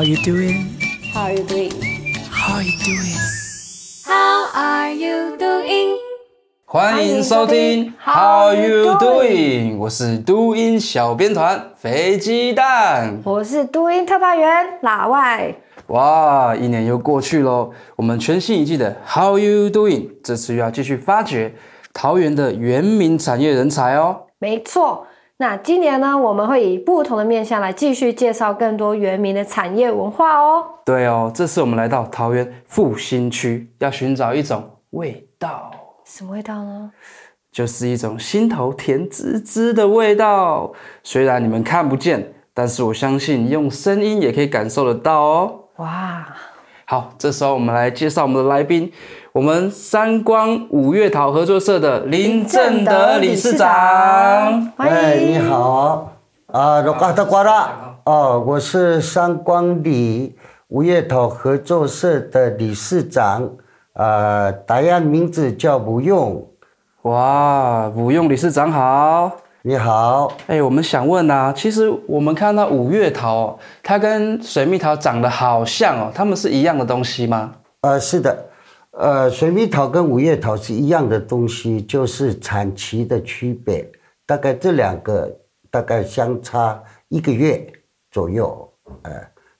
How you doing? How are you doing? How are you doing? How are you doing? 欢迎收听 How you doing？我是都音小编团飞鸡蛋，我是都音特派员老外。哇，一年又过去喽，我们全新一季的 How you doing？这次又要继续发掘桃园的原民产业人才哦。没错，那今年呢，我们会以不同的面向来继续介绍更多原民的产业文化哦。对哦，这次我们来到桃园复兴区，要寻找一种味道。什么味道呢？就是一种心头甜滋滋的味道。虽然你们看不见，但是我相信用声音也可以感受得到哦。哇！好，这时候我们来介绍我们的来宾，我们三光五月桃合作社的林正德理事长。哎，你好，啊，罗嘎达瓜拉，哦，我是三光里五月桃合作社的理事长。呃，大家名字叫吴用，哇，吴用理事长好，你好，哎、欸，我们想问啊，其实我们看到五月桃，它跟水蜜桃长得好像哦，它们是一样的东西吗？呃，是的，呃，水蜜桃跟五月桃是一样的东西，就是产期的区别，大概这两个大概相差一个月左右，呃，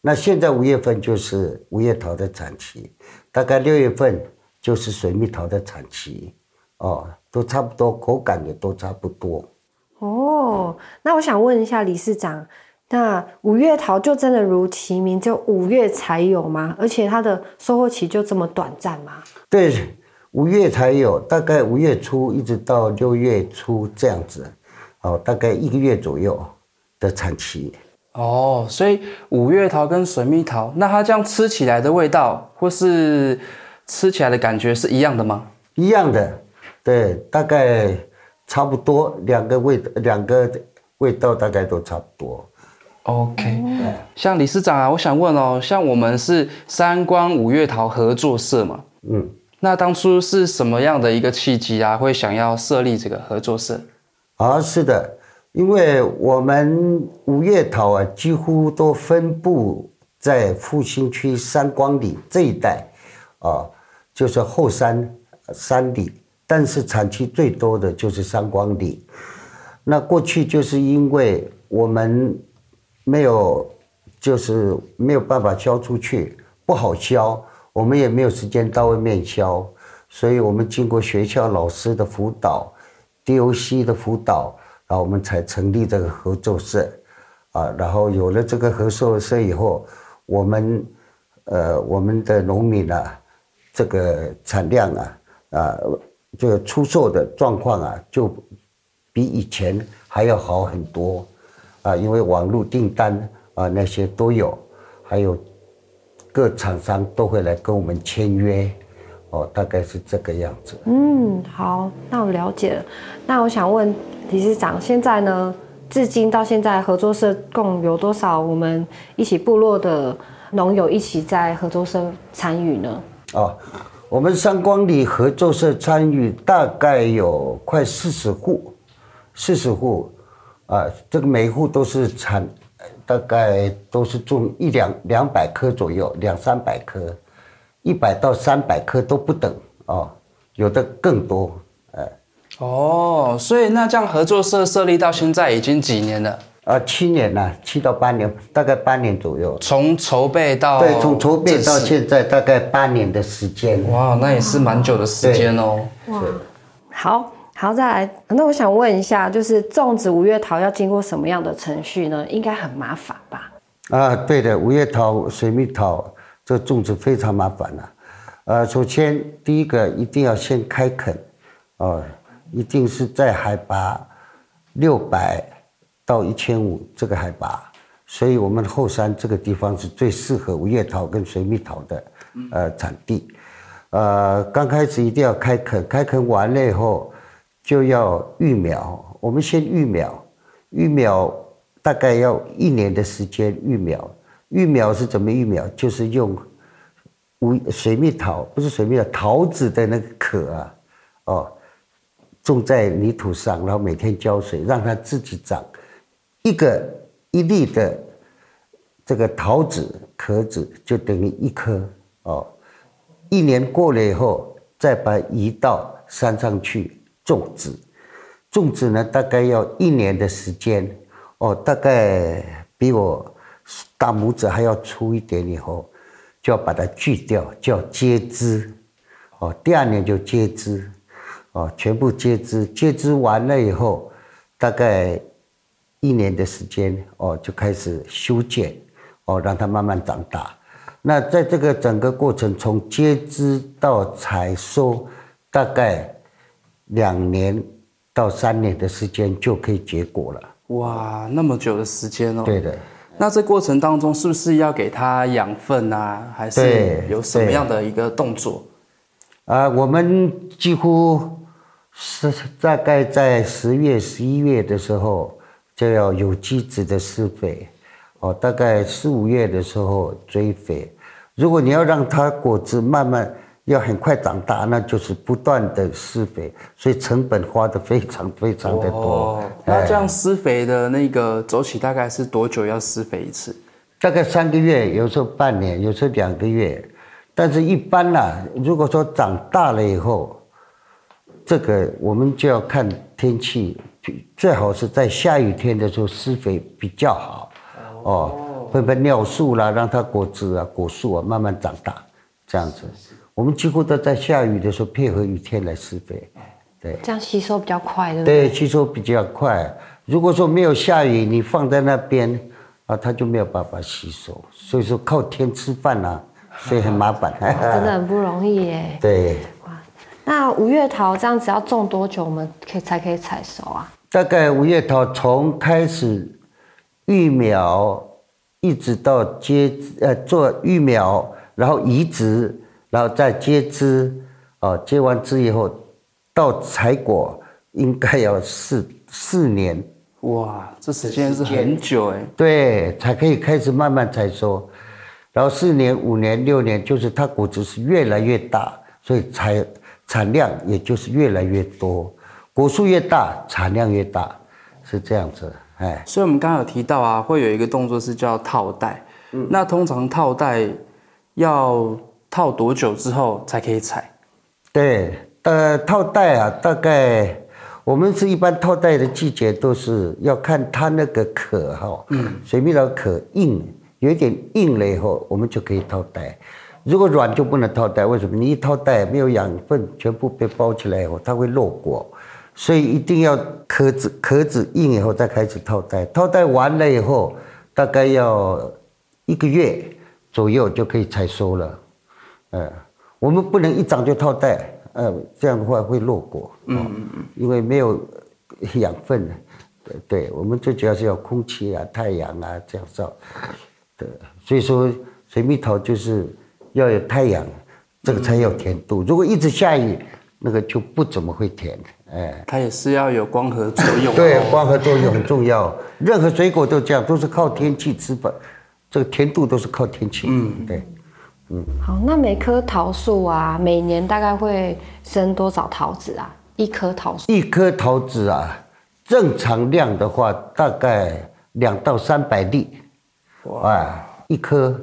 那现在五月份就是五月桃的产期。大概六月份就是水蜜桃的产期，哦，都差不多，口感也都差不多。哦，那我想问一下理事长，那五月桃就真的如其名，就五月才有吗？而且它的收获期就这么短暂吗？对，五月才有，大概五月初一直到六月初这样子，哦，大概一个月左右的产期。哦，所以五月桃跟水蜜桃，那它这样吃起来的味道，或是吃起来的感觉是一样的吗？一样的，对，大概差不多，两个味两个味道大概都差不多。OK，嗯，像理事长啊，我想问哦，像我们是三光五月桃合作社嘛，嗯，那当初是什么样的一个契机啊，会想要设立这个合作社？啊，是的。因为我们五月桃啊，几乎都分布在复兴区三光里这一带，啊，就是后山山里，但是产区最多的就是三光里。那过去就是因为我们没有，就是没有办法销出去，不好销，我们也没有时间到外面销，所以我们经过学校老师的辅导，DOC 的辅导。然后我们才成立这个合作社，啊，然后有了这个合作社以后，我们，呃，我们的农民啊，这个产量啊，啊，这个出售的状况啊，就比以前还要好很多，啊，因为网络订单啊那些都有，还有各厂商都会来跟我们签约，哦，大概是这个样子。嗯，好，那我了解了。那我想问。理事长，现在呢，至今到现在，合作社共有多少我们一起部落的农友一起在合作社参与呢？哦，我们三光里合作社参与大概有快四十户，四十户，啊，这个每户都是产，大概都是种一两两百棵左右，两三百棵，一百到三百棵都不等哦，有的更多，哎。哦，所以那这样合作社设立到现在已经几年了？啊，七年了，七到八年，大概八年左右。从筹备到对，从筹备到现在大概八年的时间。哇，那也是蛮久的时间哦。哇，好好再来，那我想问一下，就是种植五月桃要经过什么样的程序呢？应该很麻烦吧？啊，对的，五月桃、水蜜桃这种植非常麻烦了。呃，首先第一个一定要先开垦，哦。一定是在海拔六百到一千五这个海拔，所以我们后山这个地方是最适合五月桃跟水蜜桃的呃产地。呃，刚开始一定要开垦，开垦完了以后就要育苗。我们先育苗，育苗大概要一年的时间育苗。育苗是怎么育苗？就是用无水蜜桃，不是水蜜桃，桃子的那个壳啊，哦。种在泥土上，然后每天浇水，让它自己长。一个一粒的这个桃子壳子就等于一颗哦。一年过了以后，再把移到山上去种植。种植呢，大概要一年的时间哦，大概比我大拇指还要粗一点，以后就要把它锯掉，叫接枝。哦，第二年就接枝，哦，全部接枝。接枝完了以后，大概一年的时间，哦，就开始修剪，哦，让它慢慢长大。那在这个整个过程，从接枝到采收，大概两年到三年的时间就可以结果了。哇，那么久的时间哦。对的。那这过程当中，是不是要给它养分啊？还是有什么样的一个动作？啊，我们几乎是大概在十月、十一月的时候就要有机质的施肥，哦，大概四五月的时候追肥。如果你要让它果子慢慢要很快长大，那就是不断的施肥，所以成本花的非常非常的多。哦，那这样施肥的那个周期大概是多久要施肥一次？大概三个月，有时候半年，有时候两个月。但是，一般呢，如果说长大了以后，这个我们就要看天气，最好是在下雨天的时候施肥比较好。哦，喷喷尿素啦，让它果子啊、果树啊慢慢长大，这样子。我们几乎都在下雨的时候配合雨天来施肥，对。这样吸收比较快，对不对？对，吸收比较快。如果说没有下雨，你放在那边啊，它就没有办法吸收。所以说靠天吃饭啊。所以很麻烦，真的很不容易耶。对，哇，那五月桃这样子要种多久，我们可以才可以采收啊？大概五月桃从开始育苗，一直到接呃做育苗，然后移植，然后再接枝，哦，接完枝以后到采果，应该要四四年。哇，这时间是很久哎。对，才可以开始慢慢采收。然后四年、五年、六年，就是它果子是越来越大，所以产产量也就是越来越多。果树越大，产量越大，是这样子。哎，所以我们刚刚有提到啊，会有一个动作是叫套袋。嗯，那通常套袋要套多久之后才可以采？对，呃，套袋啊，大概我们是一般套袋的季节都是要看它那个壳哈，嗯，水蜜桃壳硬。有一点硬了以后，我们就可以套袋。如果软就不能套袋。为什么？你一套袋没有养分，全部被包起来以后，它会落果。所以一定要壳子壳子硬以后再开始套袋。套袋完了以后，大概要一个月左右就可以采收了。嗯，我们不能一长就套袋，嗯，这样的话会落果。嗯嗯嗯，因为没有养分。对对，我们最主要是要空气啊、太阳啊这样照。对所以说水蜜桃就是要有太阳，这个才有甜度。如果一直下雨，那个就不怎么会甜。哎，它也是要有光合作用。对，光合作用很重要。任何水果都这样，都是靠天气吃饭。这个甜度都是靠天气。嗯，对，嗯。好，那每棵桃树啊，每年大概会生多少桃子啊？一棵桃树？一棵桃子啊，正常量的话，大概两到三百粒。哇，一颗，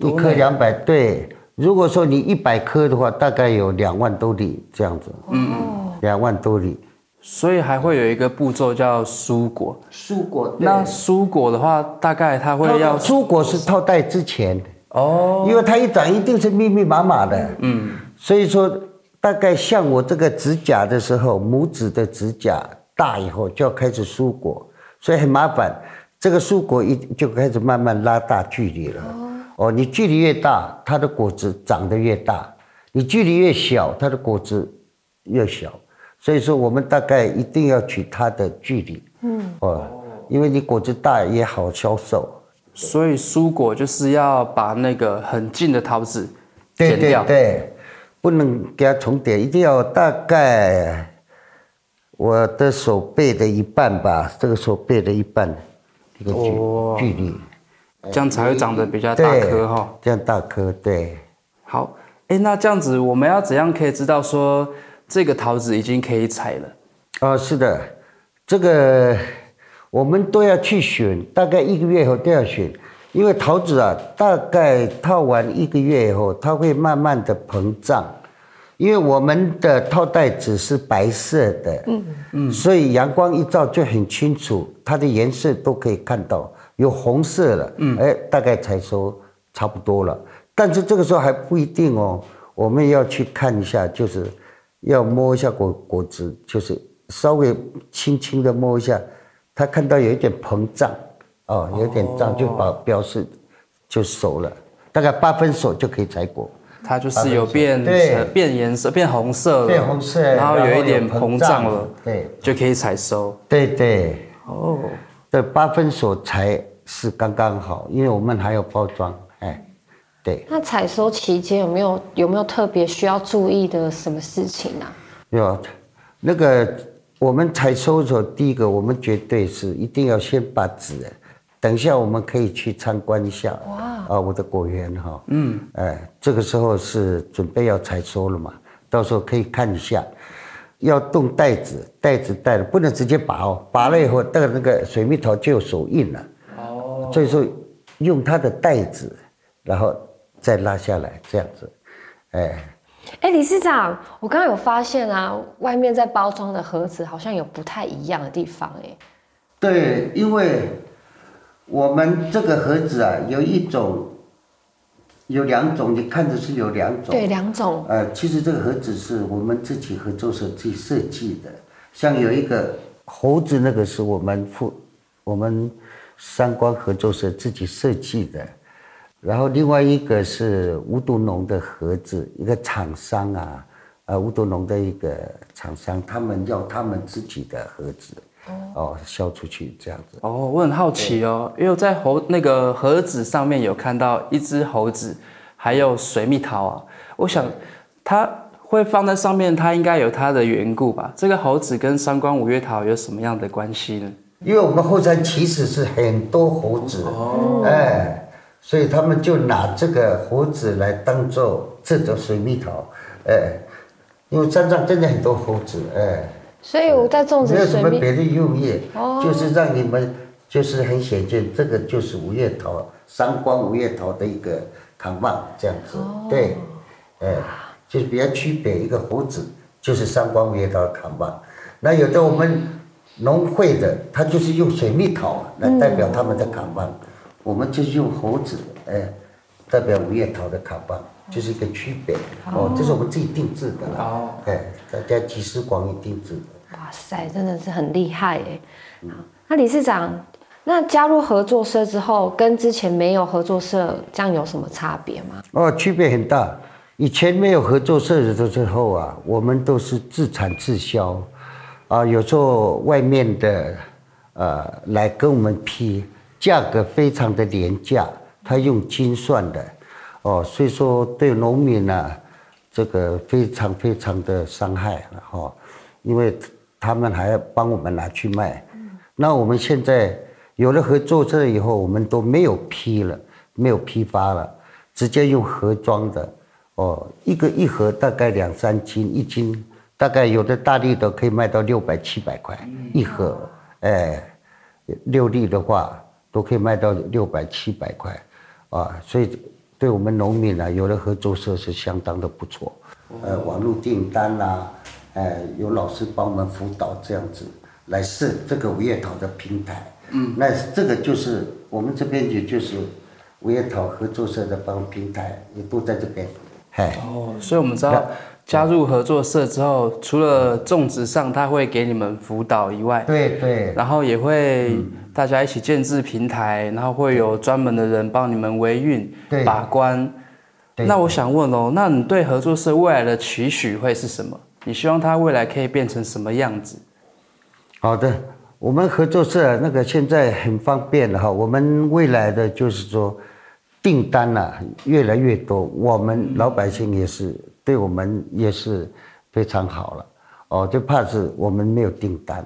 一颗两百，对。如果说你一百颗的话，大概有两万多粒这样子。嗯，两万多粒。所以还会有一个步骤叫蔬果。蔬果。那蔬果的话，大概它会要蔬果是套袋之前哦，因为它一长一定是密密麻麻的。嗯。所以说，大概像我这个指甲的时候，拇指的指甲大以后就要开始疏果，所以很麻烦。这个疏果一就开始慢慢拉大距离了。哦，你距离越大，它的果子长得越大；你距离越小，它的果子越小。所以说，我们大概一定要取它的距离。嗯。哦，因为你果子大也好销售。所以蔬果就是要把那个很近的桃子剪掉。对对对，不能给它重叠，一定要大概我的手背的一半吧，这个手背的一半。这个距距离，这样才会长得比较大颗哈。这样大颗，对。好，哎，那这样子我们要怎样可以知道说这个桃子已经可以采了？哦，是的，这个我们都要去选，大概一个月后都要选，因为桃子啊，大概套完一个月以后，它会慢慢的膨胀。因为我们的套袋子是白色的，嗯嗯，所以阳光一照就很清楚，它的颜色都可以看到，有红色了，嗯，哎，大概才收差不多了。但是这个时候还不一定哦，我们要去看一下，就是要摸一下果果子，就是稍微轻轻的摸一下，它看到有一点膨胀，哦，有点胀就表表示就熟了，大概八分熟就可以采果。它就是有变变颜色，变红色了，变红色，然后有一点膨胀了，对，就可以采收。对对，哦，对，八分熟才是刚刚好，因为我们还有包装，哎，对。那采收期间有没有有没有特别需要注意的什么事情呢？有，那个我们采收的时候，第一个我们绝对是一定要先把纸。等一下，我们可以去参观一下。哇！啊，我的果园哈。嗯。哎，这个时候是准备要采收了嘛？到时候可以看一下，要动袋子，袋子带了不能直接拔哦，拔了以后，带那个水蜜桃就有手印了。哦。所以说，用它的袋子，然后再拉下来，这样子。哎。哎，理事长，我刚刚有发现啊，外面在包装的盒子好像有不太一样的地方哎。对，因为。我们这个盒子啊，有一种，有两种，你看着是有两种。对，两种。呃，其实这个盒子是我们自己合作社自己设计的，像有一个猴子，那个是我们富，我们三光合作社自己设计的，然后另外一个是无毒农的盒子，一个厂商啊，呃，无毒农的一个厂商，他们要他们自己的盒子。哦，销出去这样子。哦，我很好奇哦，因为我在猴那个盒子上面有看到一只猴子，还有水蜜桃啊。我想它会放在上面，它应该有它的缘故吧？这个猴子跟三光五月桃有什么样的关系呢？因为我们后山其实是很多猴子，哦，哎，所以他们就拿这个猴子来当做这种水蜜桃，哎，因为山上真的很多猴子，哎。所以我在种植没有什么别的用意，哦、就是让你们就是很显见，这个就是五月桃，三光五月桃的一个扛棒这样子，哦、对，哎，就是比较区别一个猴子，就是三光五月桃的扛棒。那有的我们农会的，他就是用水蜜桃来代表他们的扛棒，嗯、我们就是用猴子，哎，代表五月桃的卡棒。就是一个区别哦，这是我们自己定制的哦，哎，大家集思广益定制的。哇塞，真的是很厉害哎！那理事长，那加入合作社之后，跟之前没有合作社这样有什么差别吗？哦，区别很大。以前没有合作社的时候啊，我们都是自产自销，啊，有时候外面的呃来跟我们批，价格非常的廉价，他用斤算的。哦，所以说对农民呢、这个非常非常的伤害哈，因为他们还要帮我们拿去卖。那我们现在有了合作社以后，我们都没有批了，没有批发了，直接用盒装的。哦，一个一盒大概两三斤，一斤大概有的大粒的可以卖到六百七百块一盒，哎，六粒的话都可以卖到六百七百块，啊，所以。对我们农民啊，有了合作社是相当的不错。呃，网络订单啊，呃，有老师帮我们辅导这样子来设这个五月桃的平台。嗯，那这个就是我们这边也就是五月桃合作社的帮平台，也都在这边。嘿哦，所以我们知道加入合作社之后，除了种植上他会给你们辅导以外，对对，然后也会。嗯大家一起建置平台，然后会有专门的人帮你们维运、把关。那我想问哦，那你对合作社未来的期许会是什么？你希望它未来可以变成什么样子？好的，我们合作社那个现在很方便了哈。我们未来的就是说订单啊越来越多，我们老百姓也是对我们也是非常好了哦，就怕是我们没有订单。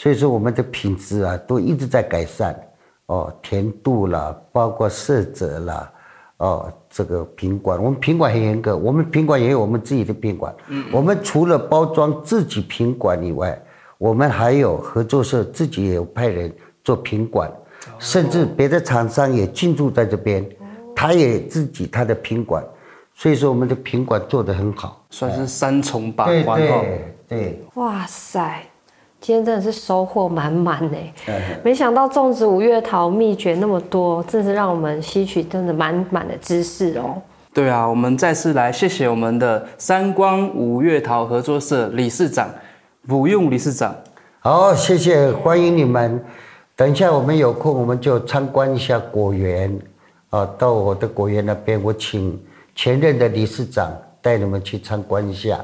所以说我们的品质啊都一直在改善，哦，甜度啦，包括色泽啦，哦，这个品管，我们品管很严格，我们品管也有我们自己的品管。嗯，我们除了包装自己品管以外，我们还有合作社自己也有派人做品管，甚至别的厂商也进驻在这边，他也自己他的品管，所以说我们的品管做得很好，算是三重把关。对对对，哇塞，今天真的是收获满满呢。没想到种植五月桃秘诀那么多，真是让我们吸取真的满满的知识哦。对啊，我们再次来谢谢我们的三光五月桃合作社理事长吴用理事长。好，谢谢，欢迎你们。等一下我们有空，我们就参观一下果园啊，到我的果园那边，我请前任的理事长带你们去参观一下。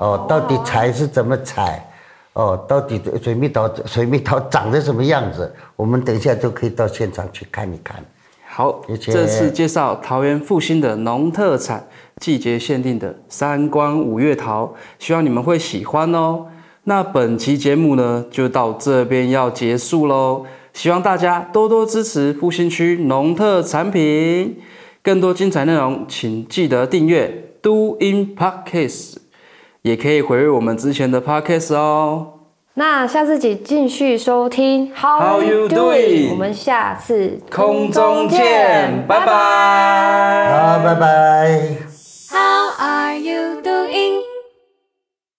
哦，到底采是怎么采？哦，到底水蜜桃水蜜桃长得什么样子？我们等一下就可以到现场去看一看。好，这次介绍桃园复兴的农特产，季节限定的三光五月桃，希望你们会喜欢哦。那本期节目呢，就到这边要结束喽。希望大家多多支持复兴区农特产品，更多精彩内容，请记得订阅 Do In Podcast，也可以回味我们之前的 podcast 哦。那下次请继续收听 How You Doing，我们下次空中见，拜拜，好，拜拜。How are you?